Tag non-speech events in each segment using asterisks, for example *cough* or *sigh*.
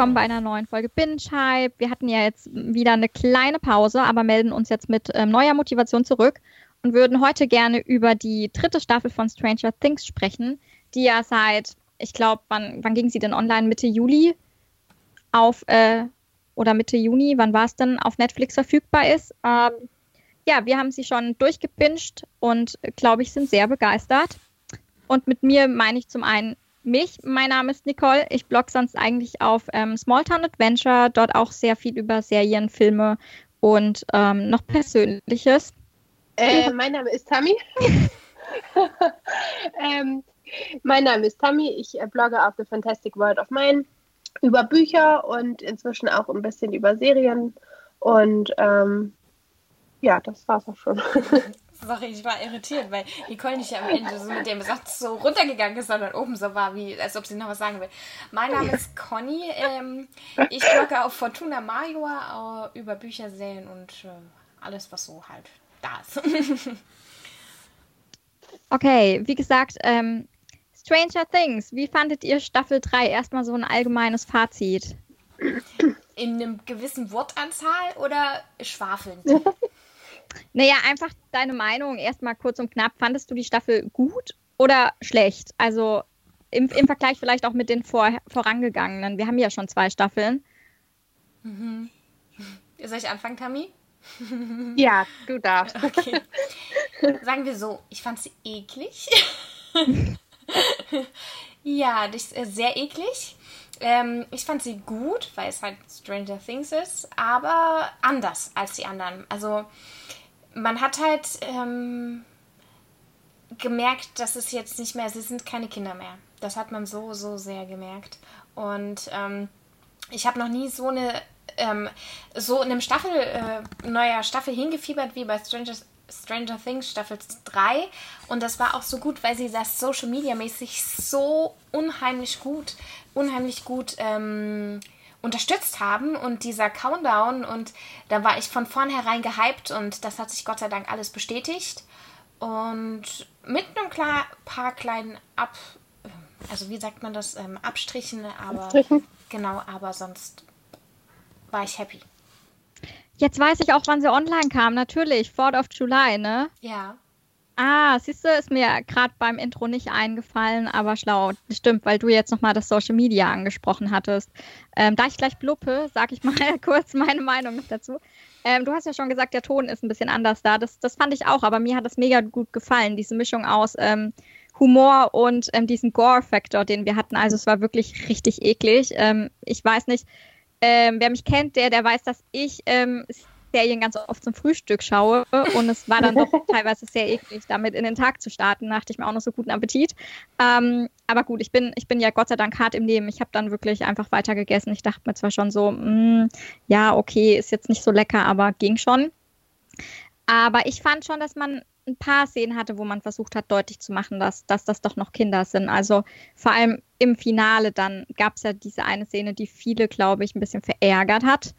willkommen bei einer neuen Folge Binge Hype. Wir hatten ja jetzt wieder eine kleine Pause, aber melden uns jetzt mit ähm, neuer Motivation zurück und würden heute gerne über die dritte Staffel von Stranger Things sprechen, die ja seit, ich glaube, wann, wann ging sie denn online? Mitte Juli auf, äh, oder Mitte Juni, wann war es denn, auf Netflix verfügbar ist. Ähm, ja, wir haben sie schon durchgepinscht und, glaube ich, sind sehr begeistert. Und mit mir meine ich zum einen mich. Mein Name ist Nicole. Ich blogge sonst eigentlich auf ähm, Smalltown Adventure, dort auch sehr viel über Serien, Filme und ähm, noch Persönliches. Äh, mein Name ist Tammy. *laughs* ähm, mein Name ist Tammy. Ich äh, blogge auf The Fantastic World of Mine über Bücher und inzwischen auch ein bisschen über Serien. Und ähm, ja, das war's auch schon. *laughs* Sorry, ich war irritiert, weil Nicole nicht am Ende so mit dem Satz so runtergegangen ist, sondern oben so war, wie als ob sie noch was sagen will. Mein Name ist Conny. Ähm, ich blogge auf Fortuna Major äh, über Bücher, Serien und äh, alles, was so halt da ist. *laughs* okay, wie gesagt, ähm, Stranger Things, wie fandet ihr Staffel 3? Erstmal so ein allgemeines Fazit. In einem gewissen Wortanzahl oder schwafelnd? *laughs* Naja, einfach deine Meinung erstmal kurz und knapp. Fandest du die Staffel gut oder schlecht? Also im, im Vergleich vielleicht auch mit den vor, vorangegangenen. Wir haben ja schon zwei Staffeln. Mhm. *laughs* Soll ich anfangen, Tammy? *laughs* Ja, du darfst. *laughs* Okay. Sagen wir so, ich fand sie eklig. ja, das ist äh, sehr eklig. Ähm, ich fand sie gut, weil es halt Stranger Things ist, aber anders als die anderen. Also man hat halt ähm, gemerkt, dass es jetzt nicht mehr, sie sind keine Kinder mehr. Das hat man so, so sehr gemerkt. Und ähm, ich habe noch nie so eine, ähm, so in einem Staffel, äh, neuer Staffel hingefiebert wie bei Stranger, Stranger Things Staffel 3. Und das war auch so gut, weil sie das Social Media mäßig so unheimlich gut, unheimlich gut, ähm, unterstützt haben und dieser Countdown und da war ich von vornherein gehypt und das hat sich Gott sei Dank alles bestätigt. Und mit einem klar, paar kleinen Ab also wie sagt man das ähm, Abstrichen aber Abstrichen. genau aber sonst war ich happy. Jetzt weiß ich auch wann sie online kam natürlich. 4th of July ne? Ja Ah, siehst du, ist mir gerade beim Intro nicht eingefallen, aber schlau. Stimmt, weil du jetzt nochmal das Social Media angesprochen hattest. Ähm, da ich gleich bluppe, sage ich mal *laughs* kurz meine Meinung dazu. Ähm, du hast ja schon gesagt, der Ton ist ein bisschen anders da. Das, das fand ich auch, aber mir hat das mega gut gefallen, diese Mischung aus ähm, Humor und ähm, diesen Gore-Faktor, den wir hatten. Also es war wirklich richtig eklig. Ähm, ich weiß nicht, ähm, wer mich kennt, der, der weiß, dass ich Serien ganz oft zum Frühstück schaue und es war dann doch *laughs* teilweise sehr eklig, damit in den Tag zu starten. Da dachte ich mir auch noch so guten Appetit. Ähm, aber gut, ich bin, ich bin ja Gott sei Dank hart im Leben. Ich habe dann wirklich einfach weiter gegessen. Ich dachte mir zwar schon so, mh, mm, ja, okay, ist jetzt nicht so lecker, aber ging schon. Aber ich fand schon, dass man ein paar Szenen hatte, wo man versucht hat, deutlich zu machen, dass, dass das doch noch Kinder sind. Also vor allem im Finale dann gab es ja diese eine Szene, die viele, glaube ich, ein bisschen verärgert hat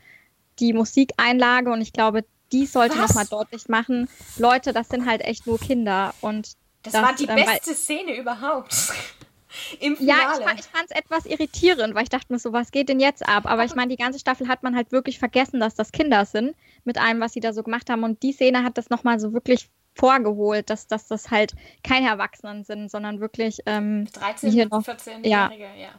die Musikeinlage und ich glaube, die sollte nochmal deutlich machen, Leute, das sind halt echt nur Kinder und das, das war die ähm, beste Szene überhaupt. *laughs* Im Finale. Ja, ich, ich fand es etwas irritierend, weil ich dachte mir so, was geht denn jetzt ab? Aber ich meine, die ganze Staffel hat man halt wirklich vergessen, dass das Kinder sind, mit allem, was sie da so gemacht haben. Und die Szene hat das nochmal so wirklich vorgeholt, dass, dass das halt keine Erwachsenen sind, sondern wirklich ähm, 13, 14-Jährige, ja. ja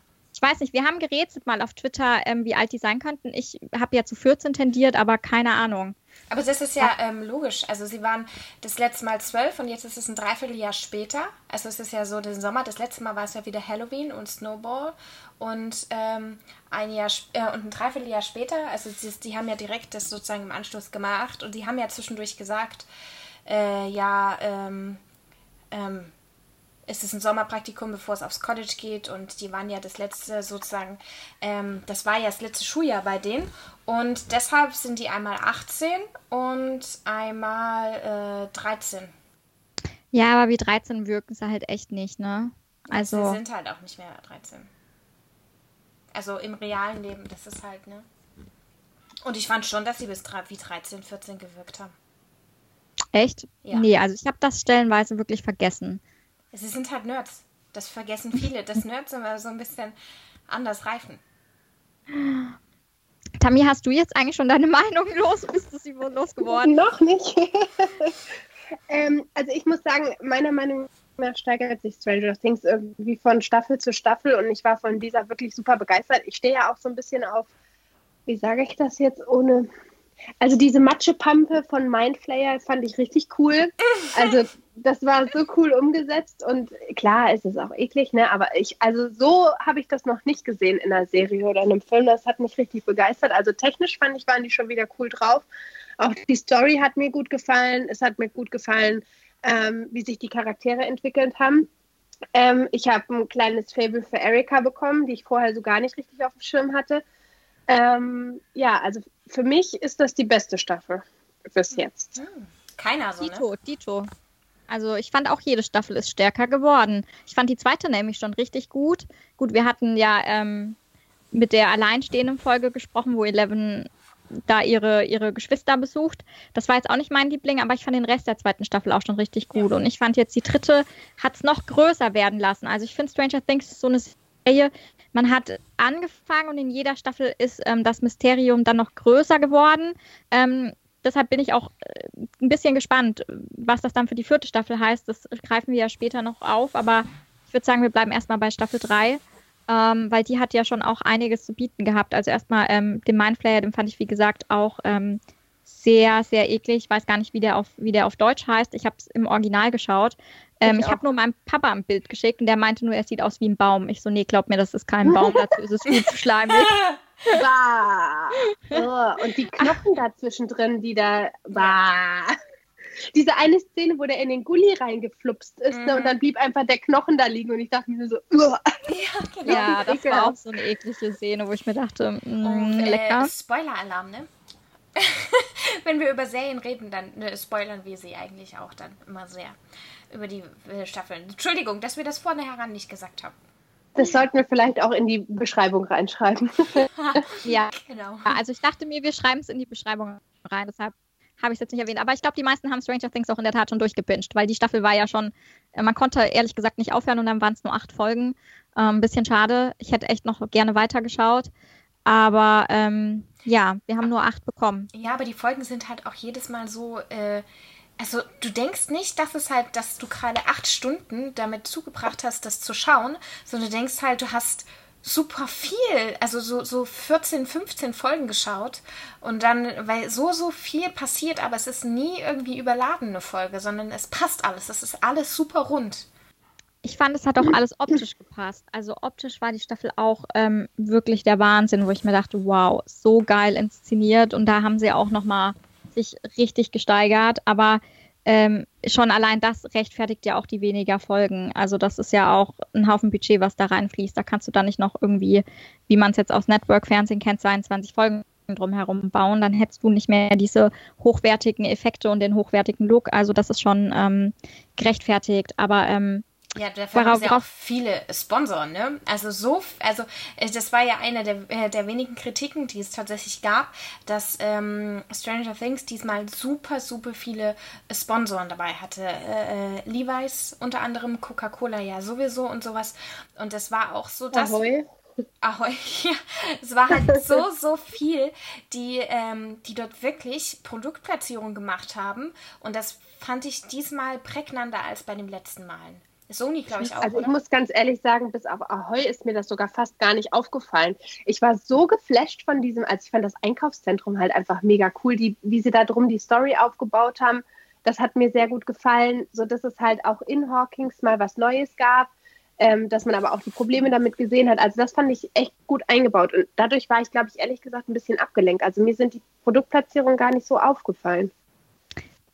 ich weiß nicht, wir haben gerätselt mal auf Twitter, ähm, wie alt die sein könnten. Ich habe ja zu 14 tendiert, aber keine Ahnung. Aber das ist ja ähm, logisch. Also sie waren das letzte Mal zwölf und jetzt ist es ein Dreivierteljahr später. Also es ist ja so den Sommer. Das letzte Mal war es ja wieder Halloween und Snowball. Und ähm, ein Jahr äh, und ein Dreivierteljahr später, also die, die, haben ja direkt das sozusagen im Anschluss gemacht und die haben ja zwischendurch gesagt, äh, ja, ähm, es ist ein Sommerpraktikum, bevor es aufs College geht und die waren ja das letzte sozusagen, ähm, das war ja das letzte Schuljahr bei denen und deshalb sind die einmal 18 und einmal äh, 13. Ja, aber wie 13 wirken sie halt echt nicht, ne? Also sie sind halt auch nicht mehr 13. Also im realen Leben, das ist halt, ne? Und ich fand schon, dass sie bis wie 13, 14 gewirkt haben. Echt? Ja. Nee, also ich habe das stellenweise wirklich vergessen. Sie sind halt Nerds. Das vergessen viele, dass Nerds immer so ein bisschen anders reifen. Tammy, hast du jetzt eigentlich schon deine Meinung los? Bist du sie wohl losgeworden? Noch nicht. *laughs* ähm, also ich muss sagen, meiner Meinung nach steigert sich Stranger Things irgendwie von Staffel zu Staffel und ich war von dieser wirklich super begeistert. Ich stehe ja auch so ein bisschen auf, wie sage ich das jetzt ohne also diese Matschepampe von Mindflayer fand ich richtig cool. Also das war so cool umgesetzt und klar ist es auch eklig, ne? Aber ich, also so habe ich das noch nicht gesehen in einer Serie oder einem Film. Das hat mich richtig begeistert. Also technisch fand ich, waren die schon wieder cool drauf. Auch die Story hat mir gut gefallen. Es hat mir gut gefallen, ähm, wie sich die Charaktere entwickelt haben. Ähm, ich habe ein kleines Fable für Erika bekommen, die ich vorher so gar nicht richtig auf dem Schirm hatte. Ähm, ja, also für mich ist das die beste Staffel bis jetzt. Hm, keiner so, Dito, ne? Dito. Also ich fand auch jede Staffel ist stärker geworden. Ich fand die zweite nämlich schon richtig gut. Gut, wir hatten ja ähm, mit der alleinstehenden Folge gesprochen, wo Eleven da ihre, ihre Geschwister besucht. Das war jetzt auch nicht mein Liebling, aber ich fand den Rest der zweiten Staffel auch schon richtig gut. Ja. Und ich fand jetzt die dritte hat es noch größer werden lassen. Also ich finde Stranger Things ist so eine Serie, man hat angefangen und in jeder Staffel ist ähm, das Mysterium dann noch größer geworden. Ähm, deshalb bin ich auch äh, ein bisschen gespannt, was das dann für die vierte Staffel heißt. Das greifen wir ja später noch auf, aber ich würde sagen, wir bleiben erstmal bei Staffel 3. Ähm, weil die hat ja schon auch einiges zu bieten gehabt. Also erstmal ähm, den Mindflayer, den fand ich, wie gesagt, auch ähm, sehr, sehr eklig. Ich weiß gar nicht, wie der auf, wie der auf Deutsch heißt. Ich habe es im Original geschaut. Ähm, ich, ich habe nur meinem Papa ein Bild geschickt und der meinte nur, er sieht aus wie ein Baum. Ich so, nee, glaub mir, das ist kein Baum, dazu ist es viel zu schleimig. *laughs* oh, und die Knochen da zwischendrin, die da. Bah. Diese eine Szene, wo der in den Gully reingeflupst ist mhm. ne, und mhm. dann blieb einfach der Knochen da liegen und ich dachte mir so, Uah. ja, genau. ja, das war auch so eine eklige Szene, wo ich mir dachte, mh, und, äh, lecker. Äh, Spoiler-Alarm, ne? *laughs* Wenn wir über Serien reden, dann ne, spoilern wir sie eigentlich auch dann immer sehr über die äh, Staffeln. Entschuldigung, dass wir das vorne heran nicht gesagt haben. Das sollten wir vielleicht auch in die Beschreibung reinschreiben. *laughs* ja, genau. Also ich dachte mir, wir schreiben es in die Beschreibung rein, deshalb habe ich es jetzt nicht erwähnt. Aber ich glaube, die meisten haben Stranger Things auch in der Tat schon durchgepinscht, weil die Staffel war ja schon, äh, man konnte ehrlich gesagt nicht aufhören und dann waren es nur acht Folgen. Ein ähm, bisschen schade. Ich hätte echt noch gerne weitergeschaut. Aber ähm, ja, wir haben nur acht bekommen. Ja, aber die Folgen sind halt auch jedes Mal so. Äh, also du denkst nicht, dass es halt, dass du gerade acht Stunden damit zugebracht hast, das zu schauen, sondern du denkst halt, du hast super viel, also so, so 14, 15 Folgen geschaut und dann, weil so, so viel passiert, aber es ist nie irgendwie überladene Folge, sondern es passt alles, es ist alles super rund. Ich fand, es hat auch alles optisch gepasst. Also optisch war die Staffel auch ähm, wirklich der Wahnsinn, wo ich mir dachte, wow, so geil inszeniert und da haben sie auch nochmal sich richtig gesteigert, aber ähm, schon allein das rechtfertigt ja auch die weniger Folgen. Also das ist ja auch ein Haufen Budget, was da reinfließt. Da kannst du da nicht noch irgendwie, wie man es jetzt aus Network-Fernsehen kennt, 22 Folgen drumherum bauen. Dann hättest du nicht mehr diese hochwertigen Effekte und den hochwertigen Look. Also das ist schon ähm, gerechtfertigt. Aber ähm, ja, dafür haben sie auch viele Sponsoren, ne? Also so, also äh, das war ja eine der, äh, der wenigen Kritiken, die es tatsächlich gab, dass ähm, Stranger Things diesmal super, super viele Sponsoren dabei hatte. Äh, äh, Levi's unter anderem, Coca-Cola ja sowieso und sowas. Und das war auch so, dass... Ahoi. Ahoi, *laughs* ja. Es war halt so, so viel, die, ähm, die dort wirklich Produktplatzierung gemacht haben. Und das fand ich diesmal prägnanter als bei den letzten Malen. Sony, glaube ich, auch. Also, ich oder? muss ganz ehrlich sagen, bis auf Ahoy ist mir das sogar fast gar nicht aufgefallen. Ich war so geflasht von diesem, als ich fand das Einkaufszentrum halt einfach mega cool, die, wie sie da drum die Story aufgebaut haben. Das hat mir sehr gut gefallen, so dass es halt auch in Hawkins mal was Neues gab, ähm, dass man aber auch die Probleme damit gesehen hat. Also das fand ich echt gut eingebaut und dadurch war ich, glaube ich, ehrlich gesagt ein bisschen abgelenkt. Also mir sind die Produktplatzierungen gar nicht so aufgefallen.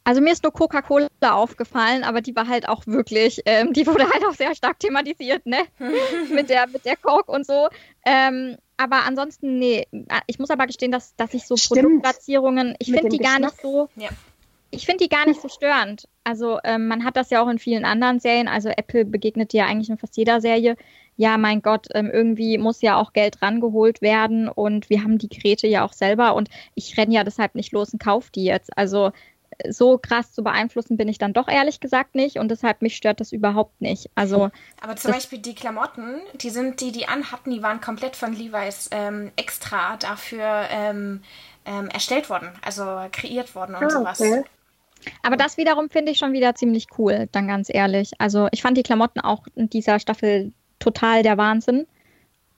Also mir ist nur Coca-Cola aufgefallen, aber die war halt auch wirklich, ähm, die wurde halt auch sehr stark thematisiert, ne? *laughs* mit, der, mit der Coke und so. Ähm, aber ansonsten, nee. Ich muss aber gestehen, dass, dass ich so Stimmt. Produktplatzierungen, ich finde die gar nicht so. Ja. Ich finde die gar nicht so störend. Also ähm, man hat das ja auch in vielen anderen Serien. Also Apple begegnet ja eigentlich in fast jeder Serie. Ja, mein Gott, ähm, irgendwie muss ja auch Geld rangeholt werden und wir haben die Geräte ja auch selber und ich renne ja deshalb nicht los und kaufe die jetzt. Also so krass zu beeinflussen bin ich dann doch ehrlich gesagt nicht und deshalb mich stört das überhaupt nicht. Also aber zum Beispiel die Klamotten, die sind die die anhatten, die waren komplett von Levi's ähm, extra dafür ähm, ähm, erstellt worden, also kreiert worden und ah, sowas. Okay. Aber das wiederum finde ich schon wieder ziemlich cool, dann ganz ehrlich. Also ich fand die Klamotten auch in dieser Staffel total der Wahnsinn.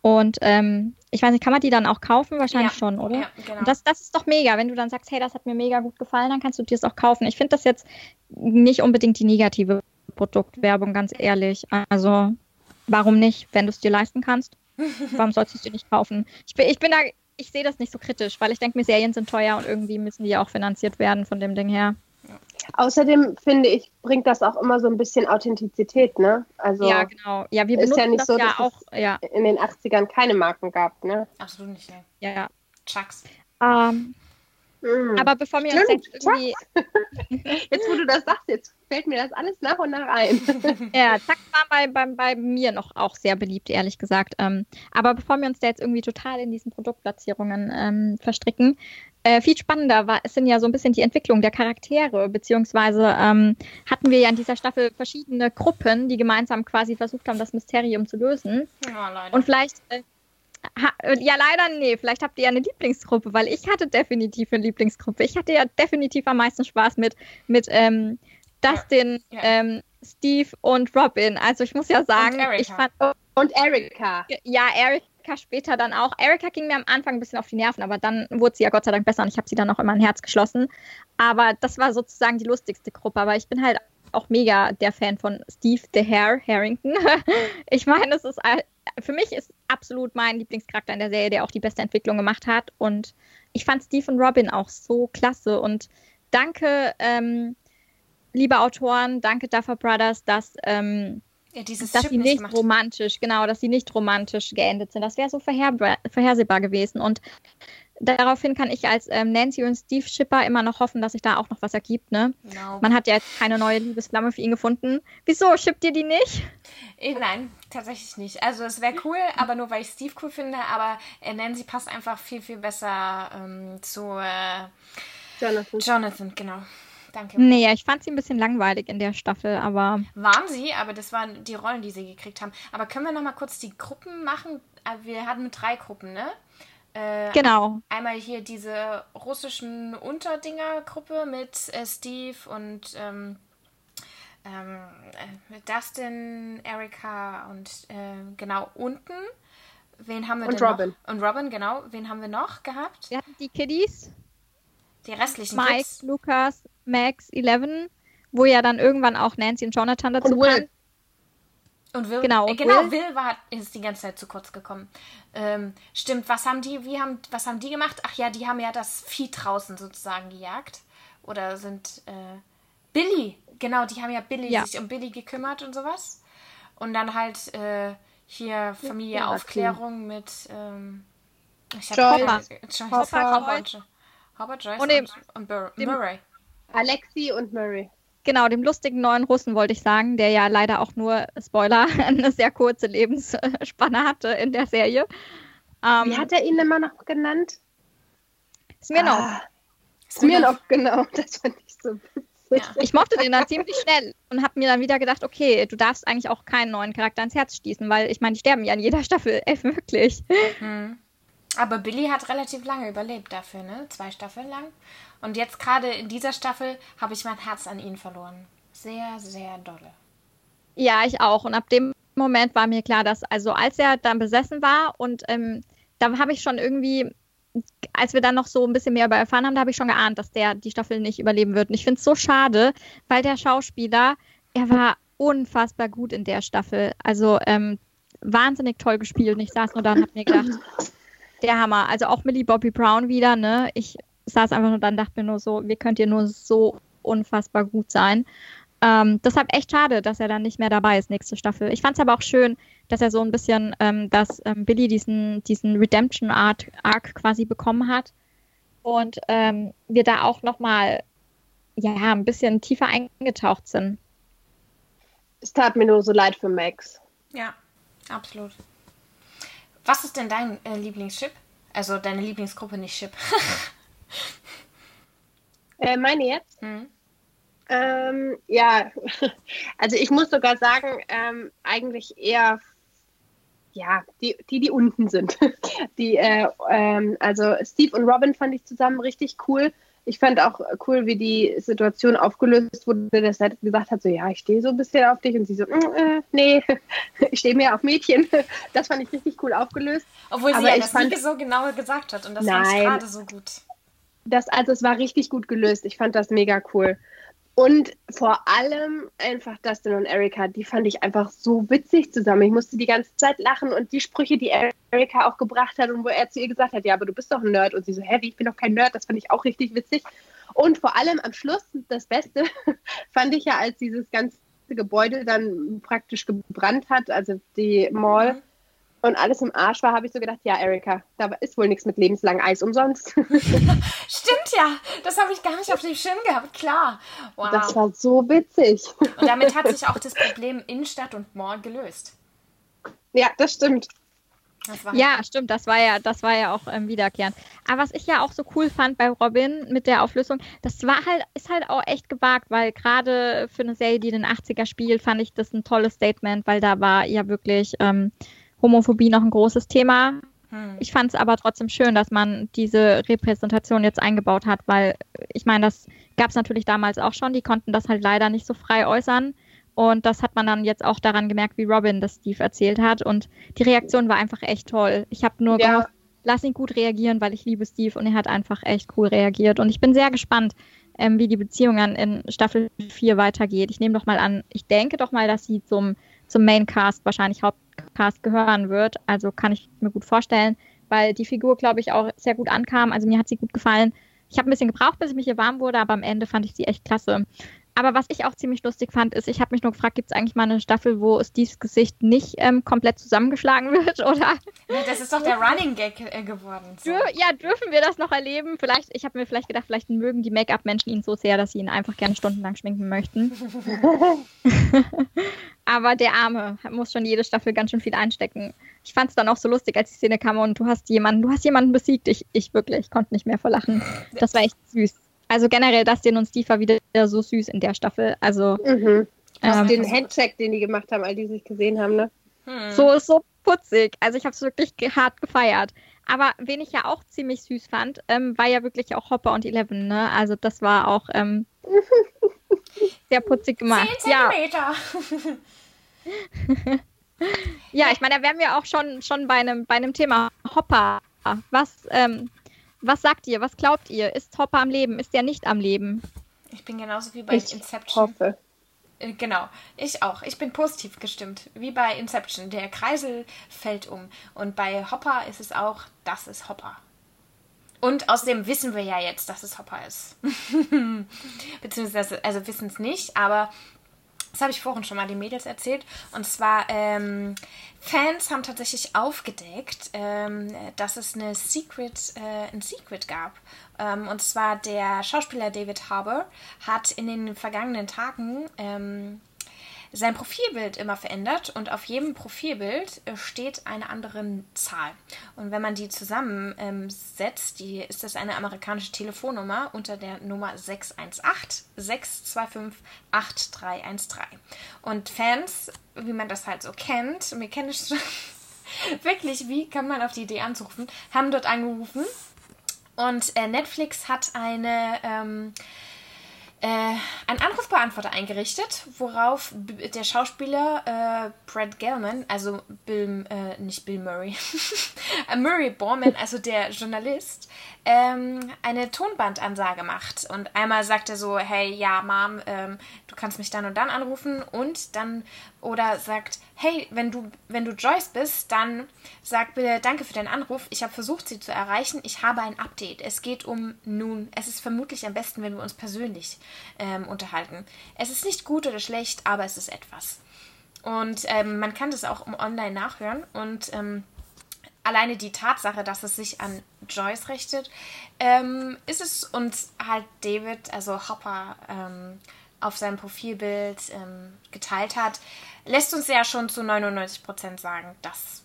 Und ähm, ich weiß nicht, kann man die dann auch kaufen? Wahrscheinlich ja. schon, oder? Ja, genau. Das, das ist doch mega. Wenn du dann sagst, hey, das hat mir mega gut gefallen, dann kannst du dir es auch kaufen. Ich finde das jetzt nicht unbedingt die negative Produktwerbung, ganz ehrlich. Also, warum nicht, wenn du es dir leisten kannst? *laughs* Warum sollst du es dir nicht kaufen? Ich bin, ich bin da, ich sehe das nicht so kritisch, weil ich denke mir, Serien sind teuer und irgendwie müssen die auch finanziert werden von dem Ding her. Außerdem finde ich, bringt das auch immer so ein bisschen Authentizität, ne? Also ja, genau. Ja, wir ist ja nicht so, ja dass auch, es ja. in den 80ern keine Marken gab, ne? Absolut nicht, ne? Ja. Chucks. Ähm, mm. Aber bevor wir uns jetzt irgendwie. *laughs* jetzt, wo du das sagst, jetzt fällt mir das alles nach und nach ein. *laughs* ja, Zack war bei, bei, bei mir noch auch sehr beliebt, ehrlich gesagt. Ähm, aber bevor wir uns da jetzt irgendwie total in diesen Produktplatzierungen ähm, verstricken, äh, viel spannender war, es sind ja so ein bisschen die Entwicklung der Charaktere, beziehungsweise ähm, hatten wir ja in dieser Staffel verschiedene Gruppen, die gemeinsam quasi versucht haben, das Mysterium zu lösen. Ja, leider. Und vielleicht, äh, ha, äh, ja leider, nee, vielleicht habt ihr ja eine Lieblingsgruppe, weil ich hatte definitiv eine Lieblingsgruppe. Ich hatte ja definitiv am meisten Spaß mit, mit ähm, Dustin, ja. Ja. Ähm, Steve und Robin. Also ich muss ja sagen, ich fand. Und Erika. Ja, Erika Erika später dann auch. Erika ging mir am Anfang ein bisschen auf die Nerven, aber dann wurde sie ja Gott sei Dank besser und ich habe sie dann auch immer ein Herz geschlossen. Aber das war sozusagen die lustigste Gruppe. Aber ich bin halt auch mega der Fan von Steve the Hare Harrington. *laughs* ich meine, es ist für mich ist absolut mein Lieblingscharakter in der Serie, der auch die beste Entwicklung gemacht hat. Und ich fand Steve und Robin auch so klasse. Und danke, ähm, liebe Autoren, danke Duffer Brothers, dass ähm, ja, dieses dass Chip sie nicht, romantisch, genau, dass sie nicht romantisch geendet sind. Das wäre so vorher, vorhersehbar gewesen. Und daraufhin kann ich als ähm, Nancy und Steve Schipper immer noch hoffen, dass sich da auch noch was ergibt. Ne? Genau. Man hat ja jetzt keine neue Liebesflamme für ihn gefunden. Wieso? Schippt ihr die nicht? Äh, nein, tatsächlich nicht. Also es wäre cool, aber nur weil ich Steve cool finde. Aber äh, Nancy passt einfach viel, viel besser ähm, zu äh, Jonathan. Jonathan, genau. Danke. Nee, ich fand sie ein bisschen langweilig in der Staffel, aber. Waren sie, aber das waren die Rollen, die sie gekriegt haben. Aber können wir nochmal kurz die Gruppen machen? Äh, wir hatten drei Gruppen, ne? Äh, genau. Einmal hier diese russischen Unterdinger-Gruppe mit äh, Steve und ähm, ähm, äh, Dustin, Erika und äh, genau unten. Wen haben wir und denn Robin. Noch? Und Robin, genau. Wen haben wir noch gehabt? Wir hatten die Kiddies. Die restlichen Mike, Kids. Lukas, Max, Eleven, wo ja dann irgendwann auch Nancy und Jonathan dazu und Will. Und Will, genau, äh, genau Will, Will war, ist die ganze Zeit zu kurz gekommen. Ähm, stimmt, was haben die, wie haben, was haben die gemacht? Ach ja, die haben ja das Vieh draußen sozusagen gejagt. Oder sind äh, Billy, genau, die haben ja Billy ja. sich um Billy gekümmert und sowas. Und dann halt äh, hier Familie ja, Aufklärung mit ähm, ich Joy. Hopper. Joyce. Hopper, Hopper, Hopper, Joyce und, und, und Murray. Alexi und Murray. Genau, dem lustigen neuen Russen wollte ich sagen, der ja leider auch nur, Spoiler, *laughs* eine sehr kurze Lebensspanne hatte in der Serie. Ähm, Wie hat er ihn immer noch genannt? Smirnov. Ah, Smirnov, genau. *laughs* Das fand ich so witzig. Ja. Ich mochte den dann ziemlich schnell und habe mir dann wieder gedacht, okay, du darfst eigentlich auch keinen neuen Charakter ins Herz stießen, weil ich meine, die sterben ja in jeder Staffel, ey, wirklich. Mhm. Aber Billy hat relativ lange überlebt dafür, ne? Zwei Staffeln lang. Und jetzt gerade in dieser Staffel habe ich mein Herz an ihn verloren. Sehr, sehr dolle. Ja, ich auch. Und ab dem Moment war mir klar, dass, also als er dann besessen war und ähm, da habe ich schon irgendwie, als wir dann noch so ein bisschen mehr über erfahren haben, da habe ich schon geahnt, dass der die Staffel nicht überleben wird. Und ich finde es so schade, weil der Schauspieler, er war unfassbar gut in der Staffel. Also ähm, wahnsinnig toll gespielt. Und ich saß nur da und habe mir gedacht, der Hammer. Also auch Millie Bobby Brown wieder, ne? Ich saß einfach nur dann dachte mir nur so, wie könnt ihr nur so unfassbar gut sein. Ähm, deshalb echt schade, dass er dann nicht mehr dabei ist, nächste Staffel. Ich fand es aber auch schön, dass er so ein bisschen, ähm, dass ähm, Billy diesen, diesen Redemption-Arc Arc quasi bekommen hat. Und ähm, wir da auch nochmal ja, ein bisschen tiefer eingetaucht sind. Es tat mir nur so leid für Max. Ja, absolut. Was ist denn dein äh, Lieblingschip? Also deine Lieblingsgruppe, nicht Chip. *laughs* Äh, meine jetzt? Hm. Ähm, ja, *laughs* also ich muss sogar sagen, ähm, eigentlich eher ja, die, die, die unten sind. *laughs* Die, äh, ähm, also Steve und Robin fand ich zusammen richtig cool. Ich fand auch cool, wie die Situation aufgelöst wurde, dass er gesagt hat, so ja, ich stehe so ein bisschen auf dich und sie so, mm, äh, nee, *laughs* ich stehe mehr auf Mädchen. *laughs* Das fand ich richtig cool aufgelöst. Obwohl sie Aber ja das fand, so genau gesagt hat und das fand ich gerade so gut. Das, also es war richtig gut gelöst. Ich fand das mega cool. Und vor allem einfach Dustin und Erika, die fand ich einfach so witzig zusammen. Ich musste die ganze Zeit lachen und die Sprüche, die Erika auch gebracht hat und wo er zu ihr gesagt hat, ja, aber du bist doch ein Nerd. Und sie so, hä, ich bin doch kein Nerd. Das fand ich auch richtig witzig. Und vor allem am Schluss, das Beste, *laughs* fand ich ja, als dieses ganze Gebäude dann praktisch gebrannt hat, also die Mall, mhm und alles im Arsch war, habe ich so gedacht, ja, Erika, da ist wohl nichts mit lebenslang Eis umsonst. *laughs* Stimmt ja, das habe ich gar nicht auf dem Schirm gehabt, klar. Wow. Das war so witzig. Und damit hat sich auch das Problem Innenstadt und Mall gelöst. Ja, das stimmt. Das ja, halt stimmt, das war ja, das war ja auch ähm, wiederkehrend. Aber was ich ja auch so cool fand bei Robin mit der Auflösung, das war halt, ist halt auch echt gewagt, weil gerade für eine Serie, die in den 80er spielt, fand ich das ein tolles Statement, weil da war ja wirklich ähm, Homophobie noch ein großes Thema. Hm. Ich fand es aber trotzdem schön, dass man diese Repräsentation jetzt eingebaut hat, weil ich meine, das gab es natürlich damals auch schon. Die konnten das halt leider nicht so frei äußern. Und das hat man dann jetzt auch daran gemerkt, wie Robin das Steve erzählt hat. Und die Reaktion war einfach echt toll. Ich habe nur ja. gehofft, lass ihn gut reagieren, weil ich liebe Steve und er hat einfach echt cool reagiert. Und ich bin sehr gespannt, ähm, wie die Beziehung dann in Staffel 4 weitergeht. Ich nehme doch mal an, ich denke doch mal, dass sie zum, zum Maincast wahrscheinlich Haupt Cast gehören wird. Also kann ich mir gut vorstellen, weil die Figur, glaube ich, auch sehr gut ankam. Also mir hat sie gut gefallen. Ich habe ein bisschen gebraucht, bis ich mich hier warm wurde, aber am Ende fand ich sie echt klasse. Aber was ich auch ziemlich lustig fand, ist, ich habe mich nur gefragt, gibt es eigentlich mal eine Staffel, wo Steves Gesicht nicht ähm, komplett zusammengeschlagen *laughs* wird, oder? Das ist doch der Running Gag äh, geworden. So. Ja, dürfen wir das noch erleben? Vielleicht, ich habe mir vielleicht gedacht, vielleicht mögen die Make-up-Menschen ihn so sehr, dass sie ihn einfach gerne stundenlang schminken möchten. *laughs* Aber der Arme muss schon jede Staffel ganz schön viel einstecken. Ich fand es dann auch so lustig, als die Szene kam und du hast jemanden, du hast jemanden besiegt. Ich, ich wirklich, konnte nicht mehr verlachen. Das war echt süß. Also generell, das den und Steve war wieder so süß in der Staffel. Also mhm. ähm, den Handcheck, den die gemacht haben, all die sich gesehen haben, ne? Hm. So ist so putzig. Also ich habe es wirklich hart gefeiert. Aber wen ich ja auch ziemlich süß fand, ähm, war ja wirklich auch Hopper und Eleven, ne? Also das war auch ähm, *laughs* sehr putzig gemacht. 10 Zentimeter. Ja. *laughs* ja, ich meine, da wären wir auch schon, schon bei, einem, bei einem Thema Hopper. Was, ähm, was sagt ihr? Was glaubt ihr? Ist Hopper am Leben? Ist er nicht am Leben? Ich bin genauso wie bei ich Inception. Hoffe. Äh, genau, ich auch. Ich bin positiv gestimmt. Wie bei Inception. Der Kreisel fällt um. Und bei Hopper ist es auch, das ist Hopper. Und außerdem wissen wir ja jetzt, dass es Hopper ist. *laughs* Beziehungsweise, also wissen es nicht, aber das habe ich vorhin schon mal den Mädels erzählt. Und zwar, ähm, Fans haben tatsächlich aufgedeckt, ähm, dass es eine Secret, äh, ein Secret gab. Ähm, und zwar der Schauspieler David Harbour hat in den vergangenen Tagen ähm, sein Profilbild immer verändert und auf jedem Profilbild äh, steht eine andere Zahl. Und wenn man die zusammensetzt, die, ist das eine amerikanische Telefonnummer unter der Nummer 618 625 8313. Und Fans, wie man das halt so kennt, mir kenne ich *laughs* wirklich, wie kann man auf die Idee anzurufen, haben dort angerufen und äh, Netflix hat eine ähm, äh, einen Anrufbeantworter eingerichtet, worauf der Schauspieler äh, Brad Gelman, also Bill, äh, nicht Bill Murray, *laughs* Murray Borman, also der Journalist, ähm, eine Tonbandansage macht. Und einmal sagt er so, hey, ja, Mom, ähm, du kannst mich dann und dann anrufen. Und dann, oder sagt, hey, wenn du, wenn du Joyce bist, dann sag bitte danke für deinen Anruf. Ich habe versucht, sie zu erreichen. Ich habe ein Update. Es geht um nun. Es ist vermutlich am besten, wenn wir uns persönlich ähm, unterhalten. Es ist nicht gut oder schlecht, aber es ist etwas. Und ähm, man kann das auch online nachhören. Und ähm, alleine die Tatsache, dass es sich an Joyce richtet, ähm, ist es uns halt David, also Hopper, ähm, auf seinem Profilbild ähm, geteilt hat, lässt uns ja schon zu 99% sagen, dass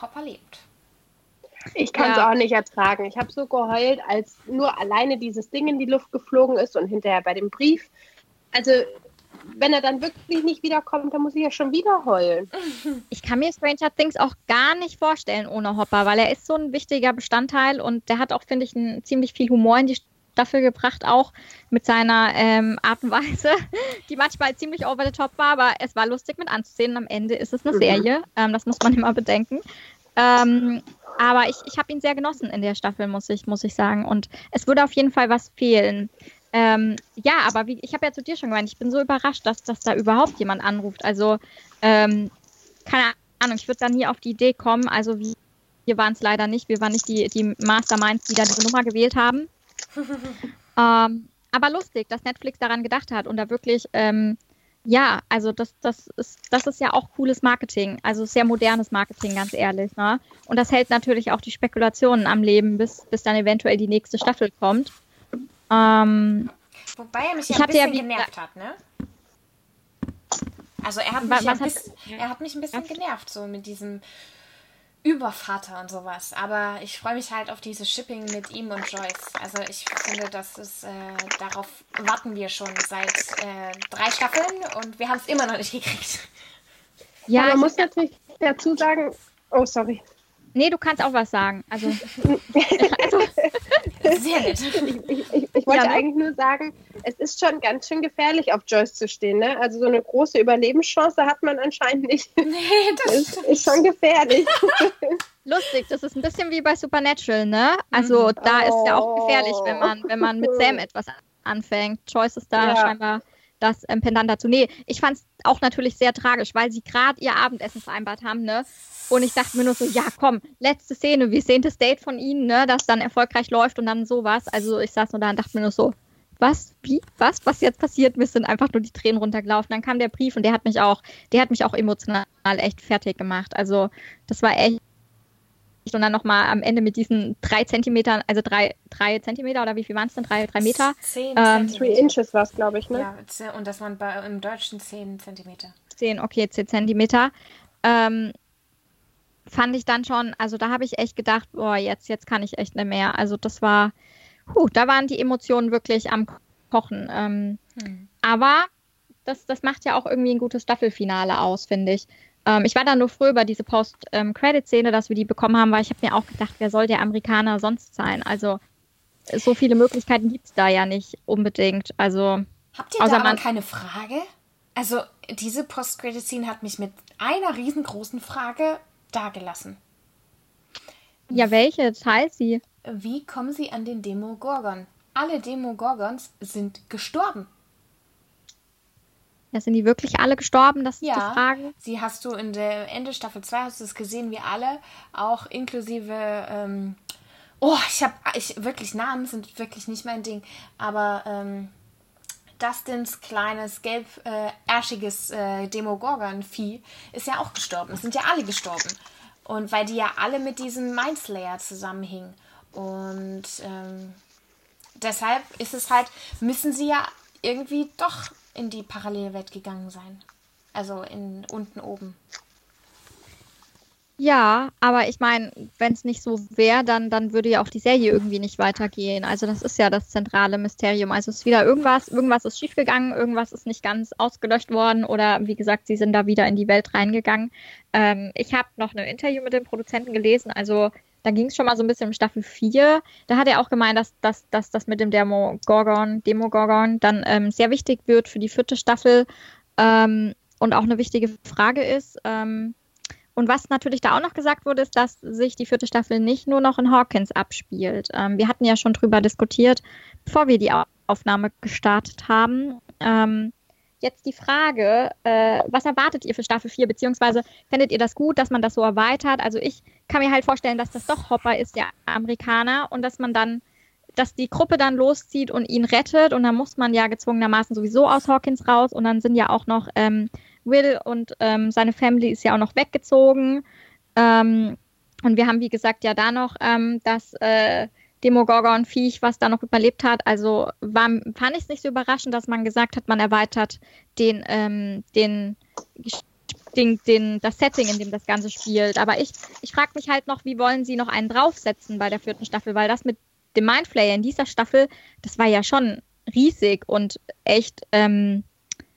Hopper lebt. Ich kann es ja. auch nicht ertragen. Ich habe so geheult, als nur alleine dieses Ding in die Luft geflogen ist und hinterher bei dem Brief. Also, wenn er dann wirklich nicht wiederkommt, dann muss ich ja schon wieder heulen. *laughs* Ich kann mir Stranger Things auch gar nicht vorstellen ohne Hopper, weil er ist so ein wichtiger Bestandteil und der hat auch, finde ich, ein, ziemlich viel Humor in die Staffel gebracht, auch mit seiner ähm, Art und Weise, *laughs* die manchmal ziemlich over the top war, aber es war lustig mit anzusehen. Und am Ende ist es eine mhm. Serie, ähm, das muss man immer bedenken. Ähm, aber ich, ich habe ihn sehr genossen in der Staffel, muss ich, muss ich sagen. Und es würde auf jeden Fall was fehlen. Ähm, ja, aber wie, ich habe ja zu dir schon gemeint, ich bin so überrascht, dass, dass da überhaupt jemand anruft. Also, ähm, keine Ahnung, ich würde da nie auf die Idee kommen. Also, wir, wir waren es leider nicht. Wir waren nicht die, die Masterminds, die da diese Nummer gewählt haben. *laughs* ähm, aber lustig, dass Netflix daran gedacht hat und da wirklich ähm, ja, also das, das, ist, das ist ja auch cooles Marketing, also sehr modernes Marketing, ganz ehrlich. Ne? Und das hält natürlich auch die Spekulationen am Leben, bis, bis dann eventuell die nächste Staffel kommt. Ähm, Wobei er mich ja ein bisschen ja genervt hat, ne? Also er hat mich, ja hat, er hat mich ein bisschen genervt, so mit diesem Übervater und sowas. Aber ich freue mich halt auf dieses Shipping mit ihm und Joyce. Also ich finde, das ist, äh, darauf warten wir schon seit äh, drei Staffeln und wir haben es immer noch nicht gekriegt. Ja, man muss natürlich dazu sagen, oh sorry. Nee, du kannst auch was sagen. Also, *laughs* also sehr nett. Ich, ich, ich, ich wollte ja, ne? eigentlich nur sagen, es ist schon ganz schön gefährlich, auf Joyce zu stehen. Ne? Also so eine große Überlebenschance hat man anscheinend nicht. *laughs* Nee, das ist, ist schon gefährlich. *laughs* Lustig, das ist ein bisschen wie bei Supernatural, ne? Also da oh. ist ja auch gefährlich, wenn man, wenn man mit Sam *laughs* etwas anfängt. Joyce ist da ja. scheinbar das ähm, Pendant dazu. Nee, ich fand es auch natürlich sehr tragisch, weil sie gerade ihr Abendessen vereinbart haben, ne? Und ich dachte mir nur so, ja, komm, letzte Szene, wie sehen das Date von ihnen, ne, das dann erfolgreich läuft und dann sowas. Also ich saß nur da und dachte mir nur so, was, wie, was, was jetzt passiert? Mir sind einfach nur die Tränen runtergelaufen. Dann kam der Brief und der hat mich auch, der hat mich auch emotional echt fertig gemacht. Also das war echt. Und dann nochmal am Ende mit diesen drei Zentimetern, also drei, drei Zentimeter oder wie viel waren es denn? Drei, drei Meter? Zehn ähm, Three Inches war es, glaube ich, ne? Ja, und das waren bei, im Deutschen zehn Zentimeter. Zehn, okay, zehn Zentimeter. Ähm, fand ich dann schon, also da habe ich echt gedacht, boah, jetzt, jetzt kann ich echt nicht mehr. Also das war, puh, da waren die Emotionen wirklich am Kochen. Ähm, hm. Aber das, das macht ja auch irgendwie ein gutes Staffelfinale aus, finde ich. Ähm, ich war da nur froh über diese Post-Credit-Szene, dass wir die bekommen haben, weil ich habe mir auch gedacht, wer soll der Amerikaner sonst sein? Also so viele Möglichkeiten gibt es da ja nicht unbedingt. Also Habt ihr da aber keine Frage? Also diese Post-Credit-Szene hat mich mit einer riesengroßen Frage dagelassen. Ja, welche? Teil sie. Wie kommen sie an den Demogorgon? Alle Demogorgons sind gestorben. Ja, sind die wirklich alle gestorben? Das ist ja, die Frage. Sie hast du in der Ende Staffel 2 hast du es gesehen, wie alle, auch inklusive ähm, Oh, ich habe ich wirklich Namen sind wirklich nicht mein Ding, aber ähm, Dustins kleines gelb äh, ärschiges äh, Demogorgon-Vieh ist ja auch gestorben. Es sind ja alle gestorben. Und weil die ja alle mit diesem Mindslayer zusammenhingen. Und ähm, deshalb ist es halt, müssen sie ja irgendwie doch in die Parallelwelt gegangen sein. Also in unten oben. Ja, aber ich meine, wenn es nicht so wäre, dann, dann würde ja auch die Serie irgendwie nicht weitergehen. Also das ist ja das zentrale Mysterium. Also es ist wieder irgendwas, irgendwas ist schiefgegangen, irgendwas ist nicht ganz ausgelöscht worden oder wie gesagt, sie sind da wieder in die Welt reingegangen. Ähm, ich habe noch ein Interview mit dem Produzenten gelesen, also da ging es schon mal so ein bisschen um Staffel 4. Da hat er auch gemeint, dass, dass, dass das mit dem Demogorgon, Demogorgon dann ähm, sehr wichtig wird für die vierte Staffel ähm, und auch eine wichtige Frage ist. Ähm, und was natürlich da auch noch gesagt wurde, ist, dass sich die vierte Staffel nicht nur noch in Hawkins abspielt. Ähm, wir hatten ja schon drüber diskutiert, bevor wir die Aufnahme gestartet haben. Ähm, jetzt die Frage, äh, was erwartet ihr für Staffel 4? Beziehungsweise findet ihr das gut, dass man das so erweitert? Also ich kann mir halt vorstellen, dass das doch Hopper ist, der Amerikaner, und dass man dann, dass die Gruppe dann loszieht und ihn rettet. Und dann muss man ja gezwungenermaßen sowieso aus Hawkins raus. Und dann sind ja auch noch ähm, Will und ähm, seine Family ist ja auch noch weggezogen. Ähm, und wir haben, wie gesagt, ja da noch ähm, das äh, Demogorgon-Viech, was da noch überlebt hat. Also war, fand ich es nicht so überraschend, dass man gesagt hat, man erweitert den, ähm, den den, den, das Setting, in dem das Ganze spielt. Aber ich, ich frage mich halt noch, wie wollen sie noch einen draufsetzen bei der vierten Staffel, weil das mit dem Mindflayer in dieser Staffel, das war ja schon riesig und echt, ähm,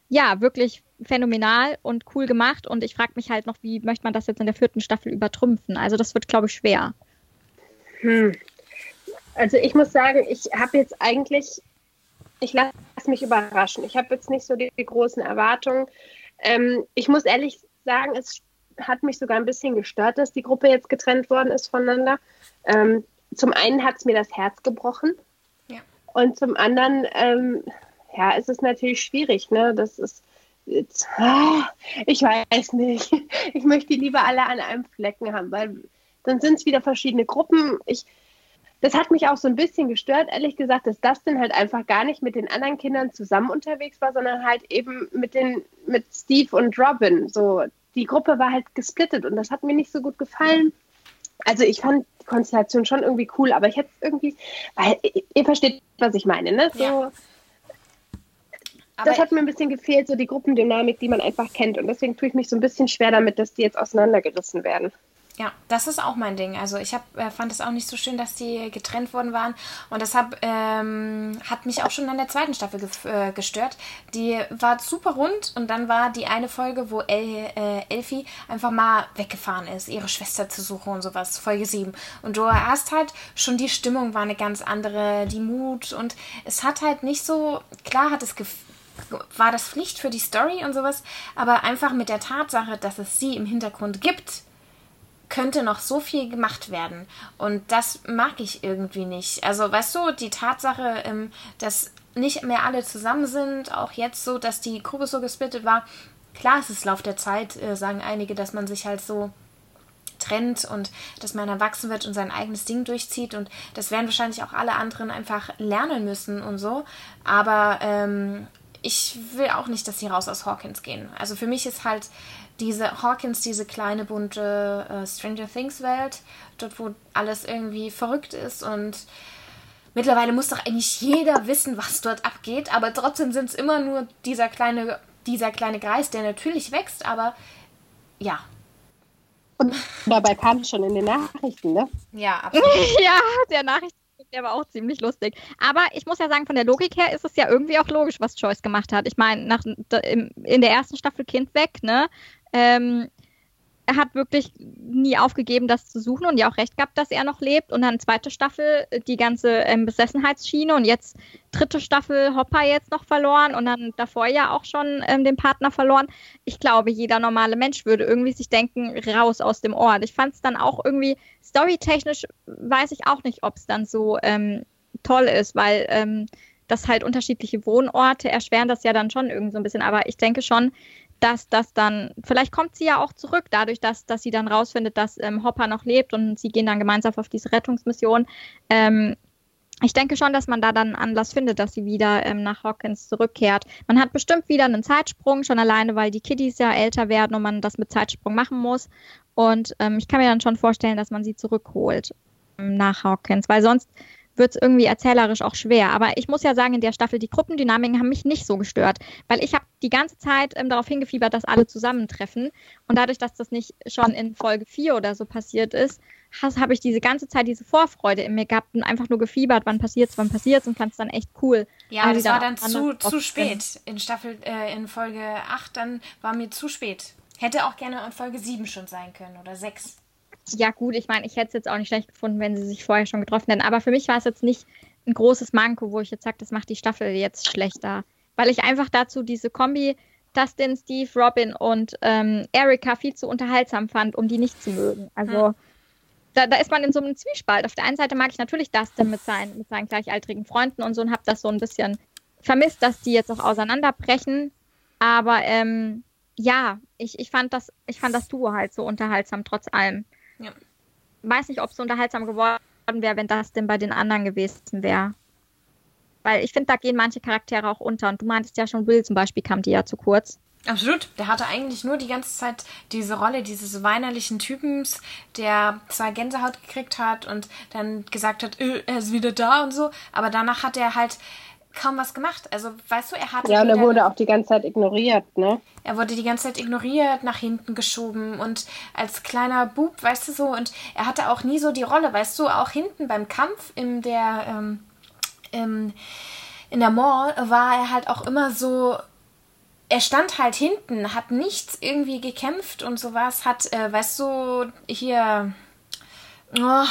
ja, wirklich phänomenal und cool gemacht. Und ich frage mich halt noch, wie möchte man das jetzt in der vierten Staffel übertrumpfen? Also das wird, glaube ich, schwer. Hm. Also ich muss sagen, ich habe jetzt eigentlich, ich lasse mich überraschen. Ich habe jetzt nicht so die, die großen Erwartungen. Ähm, ich muss ehrlich sagen, es hat mich sogar ein bisschen gestört, dass die Gruppe jetzt getrennt worden ist voneinander. Ähm, zum einen hat es mir das Herz gebrochen. Ja. Und zum anderen, ähm, ja, ist es natürlich schwierig. Ne? Das ist jetzt, ah, ich weiß nicht. *laughs* Ich möchte die lieber alle an einem Flecken haben, weil dann sind es wieder verschiedene Gruppen. Ich, das hat mich auch so ein bisschen gestört, ehrlich gesagt, dass Dustin halt einfach gar nicht mit den anderen Kindern zusammen unterwegs war, sondern halt eben mit den, mit Steve und Robin. So, die Gruppe war halt gesplittet und das hat mir nicht so gut gefallen. Also ich fand die Konstellation schon irgendwie cool, aber ich hätte irgendwie, weil ihr versteht, was ich meine, ne? So, ja. das hat mir ein bisschen gefehlt, so die Gruppendynamik, die man einfach kennt. Und deswegen tue ich mich so ein bisschen schwer damit, dass die jetzt auseinandergerissen werden. Ja, das ist auch mein Ding. Also ich hab, äh, fand es auch nicht so schön, dass die getrennt worden waren. Und deshalb ähm, hat mich auch schon an der zweiten Staffel ge äh, gestört. Die war super rund und dann war die eine Folge, wo El äh, Elfie einfach mal weggefahren ist, ihre Schwester zu suchen und sowas, Folge 7. Und du hast halt schon die Stimmung war eine ganz andere, die Mut und es hat halt nicht so, klar hat es war das Pflicht für die Story und sowas, aber einfach mit der Tatsache, dass es sie im Hintergrund gibt, könnte noch so viel gemacht werden. Und das mag ich irgendwie nicht. Also, weißt du, die Tatsache, ähm, dass nicht mehr alle zusammen sind, auch jetzt so, dass die Gruppe so gesplittet war. Klar, es ist Lauf der Zeit, äh, sagen einige, dass man sich halt so trennt und dass man erwachsen wird und sein eigenes Ding durchzieht. Und das werden wahrscheinlich auch alle anderen einfach lernen müssen und so. Aber ähm, ich will auch nicht, dass sie raus aus Hawkins gehen. Also für mich ist halt diese Hawkins, diese kleine bunte äh, Stranger Things Welt, dort wo alles irgendwie verrückt ist und mittlerweile muss doch eigentlich jeder wissen, was dort abgeht, aber trotzdem sind es immer nur dieser kleine, dieser kleine Kreis, der natürlich wächst, aber ja. Und dabei kam es schon in den Nachrichten, ne? Ja, *laughs* absolut. ja, der Nachrichten der war auch ziemlich lustig. Aber ich muss ja sagen, von der Logik her ist es ja irgendwie auch logisch, was Joyce gemacht hat. Ich meine, in der ersten Staffel Kind weg, ne? Ähm, er hat wirklich nie aufgegeben, das zu suchen und ja auch recht gehabt, dass er noch lebt. Und dann zweite Staffel äh, die ganze ähm, Besessenheitsschiene und jetzt dritte Staffel Hopper jetzt noch verloren und dann davor ja auch schon ähm, den Partner verloren. Ich glaube, jeder normale Mensch würde irgendwie sich denken, raus aus dem Ort. Ich fand es dann auch irgendwie storytechnisch, weiß ich auch nicht, ob es dann so ähm, toll ist, weil ähm, das halt unterschiedliche Wohnorte erschweren das ja dann schon irgendwie so ein bisschen. Aber ich denke schon, dass das dann, vielleicht kommt sie ja auch zurück, dadurch, dass, dass sie dann rausfindet, dass ähm, Hopper noch lebt und sie gehen dann gemeinsam auf diese Rettungsmission. Ähm, ich denke schon, dass man da dann Anlass findet, dass sie wieder ähm, nach Hawkins zurückkehrt. Man hat bestimmt wieder einen Zeitsprung, schon alleine, weil die Kiddies ja älter werden und man das mit Zeitsprung machen muss. Und ähm, ich kann mir dann schon vorstellen, dass man sie zurückholt ähm, nach Hawkins, weil sonst wird es irgendwie erzählerisch auch schwer. Aber ich muss ja sagen, in der Staffel, die Gruppendynamiken haben mich nicht so gestört, weil ich habe die ganze Zeit ähm, darauf hingefiebert, dass alle zusammentreffen. Und dadurch, dass das nicht schon in Folge 4 oder so passiert ist, habe ich diese ganze Zeit diese Vorfreude in mir gehabt und einfach nur gefiebert, wann passiert's, wann passiert's und fand es dann echt cool. Ja, das war dann zu, zu spät. In Staffel, äh, in Folge 8 dann war mir zu spät. Hätte auch gerne in Folge 7 schon sein können oder 6 ja gut, ich meine, ich hätte es jetzt auch nicht schlecht gefunden, wenn sie sich vorher schon getroffen hätten. Aber für mich war es jetzt nicht ein großes Manko, wo ich jetzt sage, das macht die Staffel jetzt schlechter. Weil ich einfach dazu diese Kombi Dustin, Steve, Robin und ähm, Erika viel zu unterhaltsam fand, um die nicht zu mögen. Also hm. da, da, ist man in so einem Zwiespalt. Auf der einen Seite mag ich natürlich Dustin mit seinen, mit seinen gleichaltrigen Freunden und so und habe das so ein bisschen vermisst, dass die jetzt auch auseinanderbrechen. Aber ähm, ja, ich, ich, fand das, ich fand das Duo halt so unterhaltsam trotz allem. Ja. Weiß nicht, ob es so unterhaltsam geworden wäre, wenn das denn bei den anderen gewesen wäre. Weil ich finde, da gehen manche Charaktere auch unter. Und du meintest ja schon, Will zum Beispiel kam dir ja zu kurz. Absolut. Der hatte eigentlich nur die ganze Zeit diese Rolle dieses weinerlichen Typens, der zwar Gänsehaut gekriegt hat und dann gesagt hat, äh, er ist wieder da und so, aber danach hat er halt kaum was gemacht. Also, weißt du, er hatte. Ja, und er wurde auch die ganze Zeit ignoriert, ne? Er wurde die ganze Zeit ignoriert, nach hinten geschoben und als kleiner Bub, weißt du so, und er hatte auch nie so die Rolle, weißt du, auch hinten beim Kampf in der, ähm, im, in der Mall war er halt auch immer so er stand halt hinten, hat nichts irgendwie gekämpft und sowas, hat, äh, weißt du, hier, oh,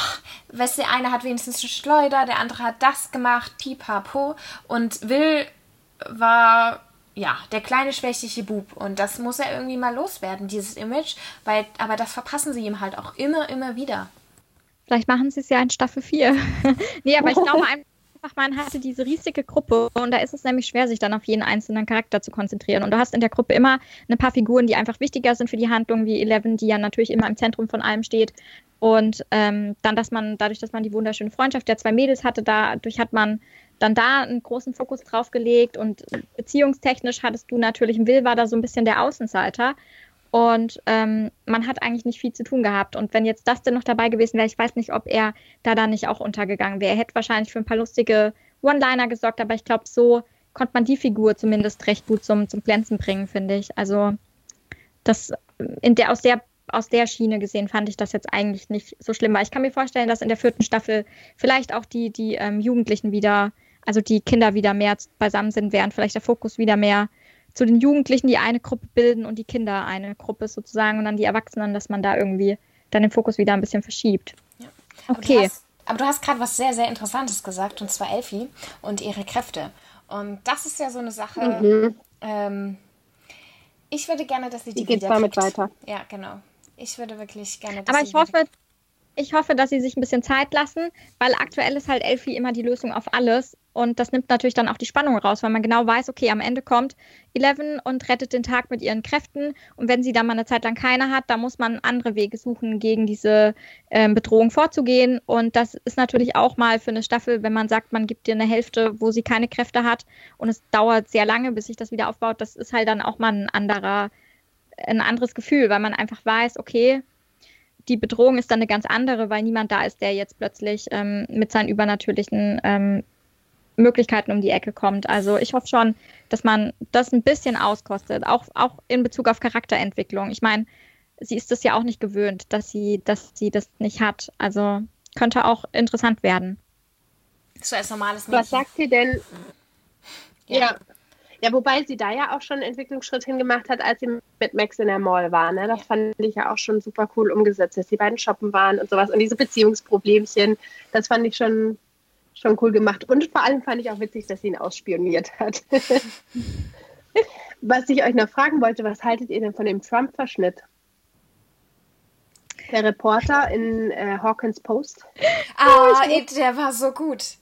weißt du, der eine hat wenigstens eine Schleuder, der andere hat das gemacht, pipapo. Und Will war, ja, der kleine schwächliche Bub. Und das muss er irgendwie mal loswerden, dieses Image. Weil, aber das verpassen sie ihm halt auch immer, immer wieder. Vielleicht machen sie es ja in Staffel 4. *laughs* nee, aber ich glaube *laughs* einfach, man hatte diese riesige Gruppe und da ist es nämlich schwer, sich dann auf jeden einzelnen Charakter zu konzentrieren. Und du hast in der Gruppe immer ein paar Figuren, die einfach wichtiger sind für die Handlung, wie Eleven, die ja natürlich immer im Zentrum von allem steht. Und ähm, dann, dass man, dadurch, dass man die wunderschöne Freundschaft der zwei Mädels hatte, dadurch hat man dann da einen großen Fokus drauf gelegt. Und beziehungstechnisch hattest du natürlich, Will war da so ein bisschen der Außenseiter. Und ähm, man hat eigentlich nicht viel zu tun gehabt. Und wenn jetzt das denn noch dabei gewesen wäre, ich weiß nicht, ob er da dann nicht auch untergegangen wäre. Er hätte wahrscheinlich für ein paar lustige One-Liner gesorgt, aber ich glaube, so konnte man die Figur zumindest recht gut zum, zum Glänzen bringen, finde ich. Also das in der, aus der aus der Schiene gesehen fand ich das jetzt eigentlich nicht so schlimm. Weil ich kann mir vorstellen, dass in der vierten Staffel vielleicht auch die, die ähm, Jugendlichen wieder, also die Kinder wieder mehr beisammen sind, während vielleicht der Fokus wieder mehr zu den Jugendlichen, die eine Gruppe bilden und die Kinder eine Gruppe sozusagen und dann die Erwachsenen, dass man da irgendwie dann den Fokus wieder ein bisschen verschiebt. Ja. Okay. Aber du hast, hast gerade was sehr, sehr Interessantes gesagt, und zwar Elfie und ihre Kräfte. Und das ist ja so eine Sache. Mhm. Ähm, ich würde gerne, dass sie die, die geht damit weiter. Ja, genau. Ich würde wirklich gerne. Aber ich hoffe, ich hoffe, dass sie sich ein bisschen Zeit lassen, weil aktuell ist halt Elfie immer die Lösung auf alles. Und das nimmt natürlich dann auch die Spannung raus, weil man genau weiß, okay, am Ende kommt Eleven und rettet den Tag mit ihren Kräften. Und wenn sie dann mal eine Zeit lang keine hat, dann muss man andere Wege suchen, gegen diese ähm, Bedrohung vorzugehen. Und das ist natürlich auch mal für eine Staffel, wenn man sagt, man gibt ihr eine Hälfte, wo sie keine Kräfte hat und es dauert sehr lange, bis sich das wieder aufbaut. Das ist halt dann auch mal ein anderer ein anderes Gefühl, weil man einfach weiß, okay, die Bedrohung ist dann eine ganz andere, weil niemand da ist, der jetzt plötzlich ähm, mit seinen übernatürlichen ähm, Möglichkeiten um die Ecke kommt. Also ich hoffe schon, dass man das ein bisschen auskostet, auch, auch in Bezug auf Charakterentwicklung. Ich meine, sie ist es ja auch nicht gewöhnt, dass sie, dass sie das nicht hat. Also könnte auch interessant werden. So als normales Mädchen. Was sagt sie denn? Ja. ja. Ja, wobei sie da ja auch schon einen Entwicklungsschritt hingemacht hat, als sie mit Max in der Mall war. Ne? Das fand ich ja auch schon super cool umgesetzt, dass die beiden shoppen waren und sowas. Und diese Beziehungsproblemchen, das fand ich schon, schon cool gemacht. Und vor allem fand ich auch witzig, dass sie ihn ausspioniert hat. *laughs* was ich euch noch fragen wollte, was haltet ihr denn von dem Trump-Verschnitt? Der Reporter in äh, Hawkins Post. Ah, der war so gut.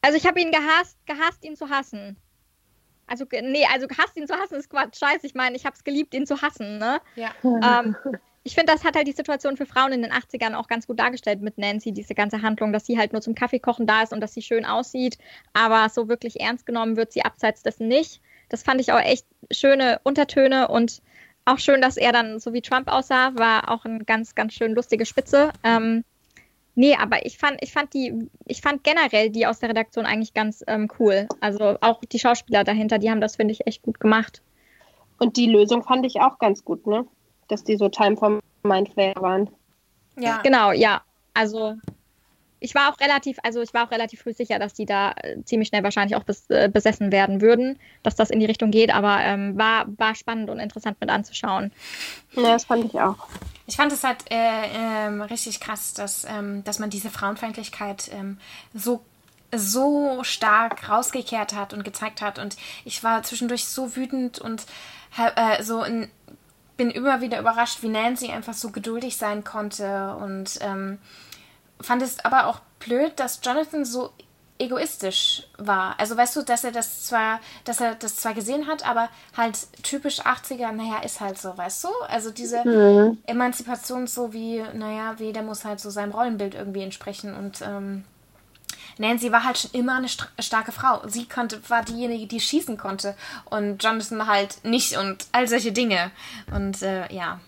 Also ich habe ihn gehasst, gehasst, ihn zu hassen. Also, nee, also hasst ihn zu hassen ist Quatsch. Scheiße, ich meine, ich habe es geliebt, ihn zu hassen, ne? Ja. Ähm, ich finde, das hat halt die Situation für Frauen in den 80ern auch ganz gut dargestellt mit Nancy, diese ganze Handlung, dass sie halt nur zum Kaffeekochen da ist und dass sie schön aussieht, aber so wirklich ernst genommen wird sie abseits dessen nicht. Das fand ich auch echt schöne Untertöne und auch schön, dass er dann so wie Trump aussah, war auch eine ganz, ganz schön lustige Spitze. Ähm, Nee, aber ich fand, ich fand die, ich fand generell die aus der Redaktion eigentlich ganz ähm, cool. Also auch die Schauspieler dahinter, die haben das, finde ich, echt gut gemacht. Und die Lösung fand ich auch ganz gut, ne? Dass die so Time for Mindflayer waren. Ja. Genau, ja. Also ich war auch relativ, also ich war auch relativ früh sicher, dass die da äh, ziemlich schnell wahrscheinlich auch bes, äh, besessen werden würden, dass das in die Richtung geht, aber ähm, war, war spannend und interessant mit anzuschauen. Ja, das fand ich auch. Ich fand es halt äh, ähm, richtig krass, dass, ähm, dass man diese Frauenfeindlichkeit ähm, so so stark rausgekehrt hat und gezeigt hat. Und ich war zwischendurch so wütend und äh, so in, bin immer wieder überrascht, wie Nancy einfach so geduldig sein konnte und ähm, fand es aber auch blöd, dass Jonathan so egoistisch war. Also weißt du, dass er das zwar, dass er das zwar gesehen hat, aber halt typisch 80er, naja, ist halt so, weißt du? Also diese mhm. Emanzipation so wie, naja, wie der muss halt so seinem Rollenbild irgendwie entsprechen und ähm, Nancy war halt schon immer eine st starke Frau. Sie konnte, war diejenige, die schießen konnte und Jonathan halt nicht und all solche Dinge. Und äh, ja.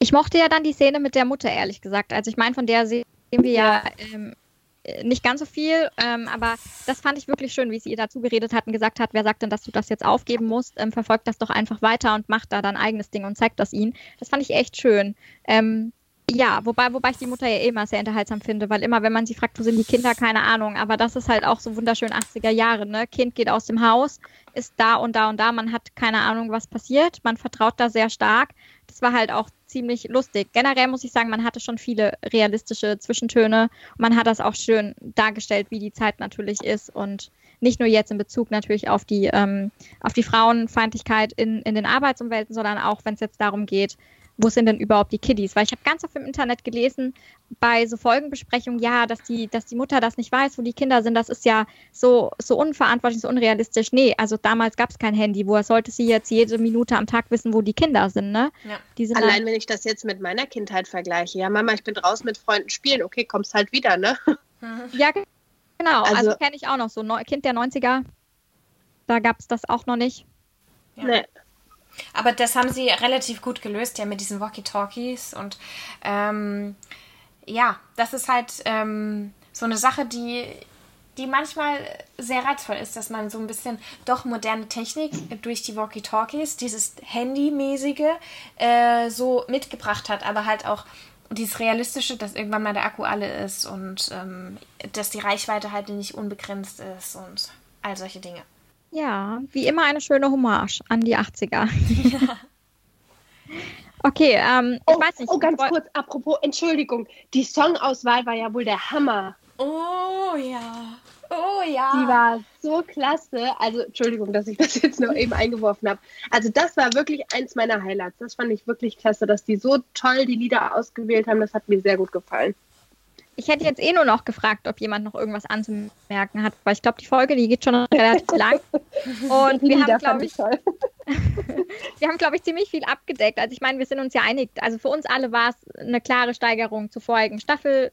Ich mochte ja dann die Szene mit der Mutter, ehrlich gesagt. Also ich meine, von der sehen wir ja, ja ähm, äh, nicht ganz so viel, ähm, aber das fand ich wirklich schön, wie sie ihr dazu geredet hat und gesagt hat, wer sagt denn, dass du das jetzt aufgeben musst, ähm, verfolgt das doch einfach weiter und macht da dein eigenes Ding und zeigt das ihnen. Das fand ich echt schön. Ähm, ja, wobei, wobei ich die Mutter ja eh immer sehr unterhaltsam finde, weil immer, wenn man sie fragt, wo sind die Kinder, keine Ahnung. Aber das ist halt auch so wunderschön 80er Jahre, ne? Kind geht aus dem Haus, ist da und da und da, man hat keine Ahnung, was passiert, man vertraut da sehr stark. Das war halt auch ziemlich lustig. Generell muss ich sagen, man hatte schon viele realistische Zwischentöne. Man hat das auch schön dargestellt, wie die Zeit natürlich ist und nicht nur jetzt in Bezug natürlich auf die, ähm, auf die Frauenfeindlichkeit in, in den Arbeitsumwelten, sondern auch, wenn es jetzt darum geht, wo sind denn überhaupt die Kiddies? Weil ich habe ganz oft im Internet gelesen, bei so Folgenbesprechungen, ja, dass die, dass die Mutter das nicht weiß, wo die Kinder sind, das ist ja so, so unverantwortlich, so unrealistisch. Nee, also damals gab es kein Handy. Woher sollte sie jetzt jede Minute am Tag wissen, wo die Kinder sind, ne? Ja. Sind Allein wenn ich das jetzt mit meiner Kindheit vergleiche. Ja, Mama, ich bin draußen mit Freunden spielen, okay, kommst halt wieder, ne? Ja, genau. Also, also kenne ich auch noch so. Kind der 90er, da gab es das auch noch nicht. Ja. Nee. Aber das haben sie relativ gut gelöst, ja, mit diesen Walkie-Talkies. Und ähm, ja, das ist halt ähm, so eine Sache, die, die manchmal sehr reizvoll ist, dass man so ein bisschen doch moderne Technik durch die Walkie-Talkies, dieses Handymäßige, äh, so mitgebracht hat, aber halt auch dieses Realistische, dass irgendwann mal der Akku alle ist und ähm, dass die Reichweite halt nicht unbegrenzt ist und all solche Dinge. Ja, wie immer eine schöne Hommage an die 80er. Ja. *laughs* *laughs* Okay, ähm, ich oh, weiß nicht. Oh, ganz kurz, apropos, Entschuldigung, die Songauswahl war ja wohl der Hammer. Oh ja. Oh ja. Die war so klasse. Also, Entschuldigung, dass ich das jetzt noch eben eingeworfen habe. Also, das war wirklich eins meiner Highlights. Das fand ich wirklich klasse, dass die so toll die Lieder ausgewählt haben. Das hat mir sehr gut gefallen. Ich hätte jetzt eh nur noch gefragt, ob jemand noch irgendwas anzumerken hat, weil ich glaube, die Folge, die geht schon *laughs* relativ lang. Und *laughs* wir haben, glaube ich, *laughs* wir haben, glaube ich, ziemlich viel abgedeckt. Also ich meine, wir sind uns ja einig. Also für uns alle war es eine klare Steigerung zur vorigen Staffel.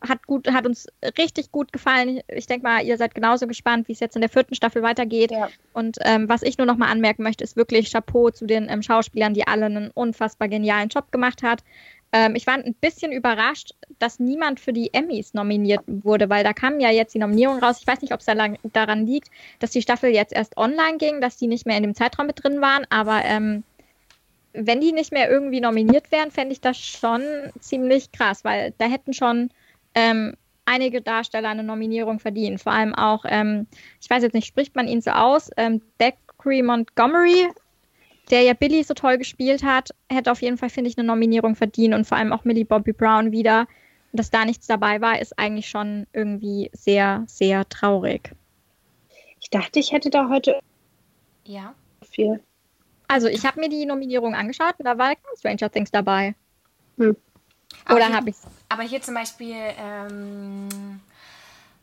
Hat, gut, hat uns richtig gut gefallen. Ich denke mal, ihr seid genauso gespannt, wie es jetzt in der vierten Staffel weitergeht. Ja. Und ähm, was ich nur noch mal anmerken möchte, ist wirklich Chapeau zu den ähm, Schauspielern, die alle einen unfassbar genialen Job gemacht hat. Ähm, ich war ein bisschen überrascht, dass niemand für die Emmys nominiert wurde, weil da kam ja jetzt die Nominierung raus. Ich weiß nicht, ob es da daran liegt, dass die Staffel jetzt erst online ging, dass die nicht mehr in dem Zeitraum mit drin waren, aber ähm, wenn die nicht mehr irgendwie nominiert wären, fände ich das schon ziemlich krass, weil da hätten schon ähm, einige Darsteller eine Nominierung verdient. Vor allem auch, ähm, ich weiß jetzt nicht, spricht man ihn so aus, ähm, Deckree Montgomery der ja Billy so toll gespielt hat, hätte auf jeden Fall, finde ich, eine Nominierung verdient und vor allem auch Millie Bobby Brown wieder. Dass da nichts dabei war, ist eigentlich schon irgendwie sehr, sehr traurig. Ich dachte, ich hätte da heute ja. viel. Also, ich habe mir die Nominierung angeschaut und da war Stranger Things dabei. Hm. Oder habe ich Aber hier zum Beispiel ähm,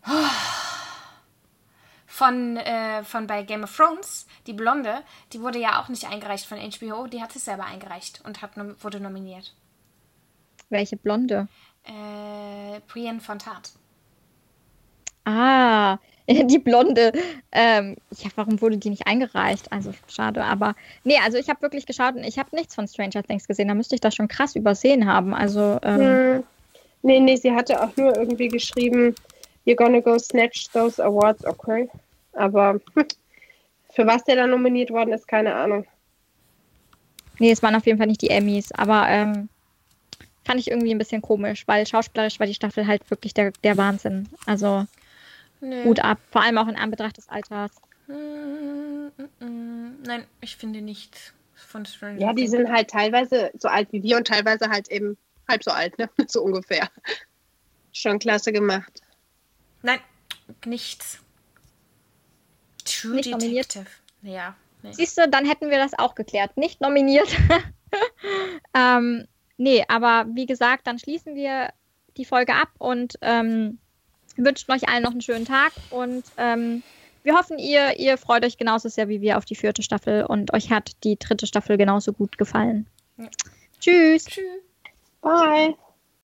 oh, von, äh, von bei Game of Thrones, die Blonde, die wurde ja auch nicht eingereicht von HBO, die hat sich selber eingereicht und hat, wurde nominiert. Welche Blonde? Äh, Brienne Fontat. Ah, *laughs* die Blonde. Ähm, ja, warum wurde die nicht eingereicht? Also schade, aber nee, also ich habe wirklich geschaut und ich habe nichts von Stranger Things gesehen. Da müsste ich das schon krass übersehen haben. Also ähm, hm. nee, nee, sie hatte auch nur irgendwie geschrieben, you're gonna go snatch those awards, okay? Aber *laughs* für was der da nominiert worden ist, keine Ahnung. Nee, es waren auf jeden Fall nicht die Emmys, aber ähm, fand ich irgendwie ein bisschen komisch, weil schauspielerisch war die Staffel halt wirklich der, der Wahnsinn. Also nee. gut ab, vor allem auch in Anbetracht des Alters. Mm, mm, mm. Nein, ich finde nicht von Stranger Ja, die sind halt teilweise so alt wie wir und teilweise halt eben halb so alt, ne? *laughs* So ungefähr. Schon klasse gemacht. Nein, nichts. True nicht Detective. Nominiert. Ja. Nee. Siehst du, dann hätten wir das auch geklärt. Nicht nominiert. *laughs* ähm, nee, aber wie gesagt, dann schließen wir die Folge ab und ähm, wünschen euch allen noch einen schönen Tag und ähm, wir hoffen, ihr, ihr freut euch genauso sehr wie wir auf die vierte Staffel und euch hat die dritte Staffel genauso gut gefallen. Ja. Tschüss. Tschüss. Bye.